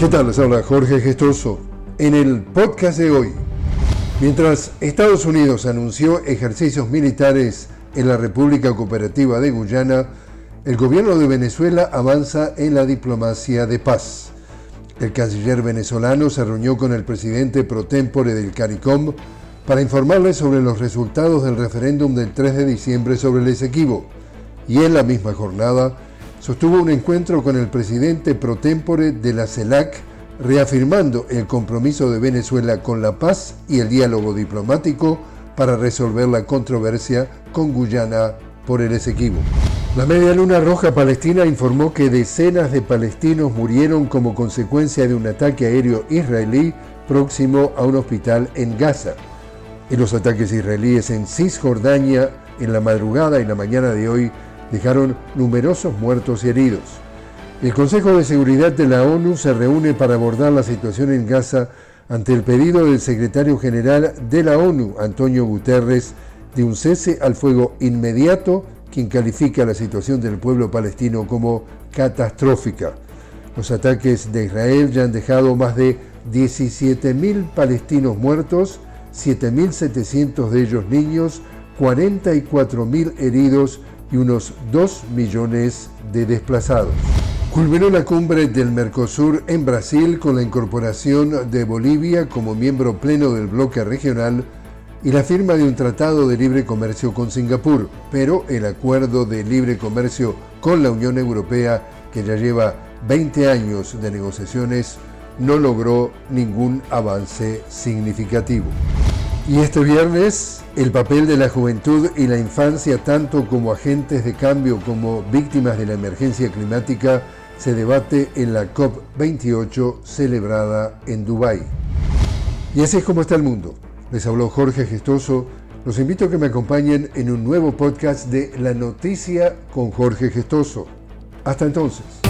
¿Qué tal? Les Jorge Gestoso. En el podcast de hoy, mientras Estados Unidos anunció ejercicios militares en la República Cooperativa de Guyana, el gobierno de Venezuela avanza en la diplomacia de paz. El canciller venezolano se reunió con el presidente pro tempore del CARICOM para informarle sobre los resultados del referéndum del 3 de diciembre sobre el Esequibo. Y en la misma jornada, sostuvo un encuentro con el presidente pro tempore de la CELAC, reafirmando el compromiso de Venezuela con la paz y el diálogo diplomático para resolver la controversia con Guyana por el Esequibo. La Media Luna Roja Palestina informó que decenas de palestinos murieron como consecuencia de un ataque aéreo israelí próximo a un hospital en Gaza. En los ataques israelíes en Cisjordania en la madrugada y la mañana de hoy dejaron numerosos muertos y heridos. El Consejo de Seguridad de la ONU se reúne para abordar la situación en Gaza ante el pedido del secretario general de la ONU, Antonio Guterres, de un cese al fuego inmediato, quien califica la situación del pueblo palestino como catastrófica. Los ataques de Israel ya han dejado más de 17.000 palestinos muertos, 7.700 de ellos niños, 44.000 heridos y unos 2 millones de desplazados. Culminó la cumbre del Mercosur en Brasil con la incorporación de Bolivia como miembro pleno del bloque regional y la firma de un tratado de libre comercio con Singapur, pero el acuerdo de libre comercio con la Unión Europea, que ya lleva 20 años de negociaciones, no logró ningún avance significativo. Y este viernes, el papel de la juventud y la infancia, tanto como agentes de cambio como víctimas de la emergencia climática, se debate en la COP28 celebrada en Dubái. Y así es como está el mundo. Les habló Jorge Gestoso. Los invito a que me acompañen en un nuevo podcast de La Noticia con Jorge Gestoso. Hasta entonces.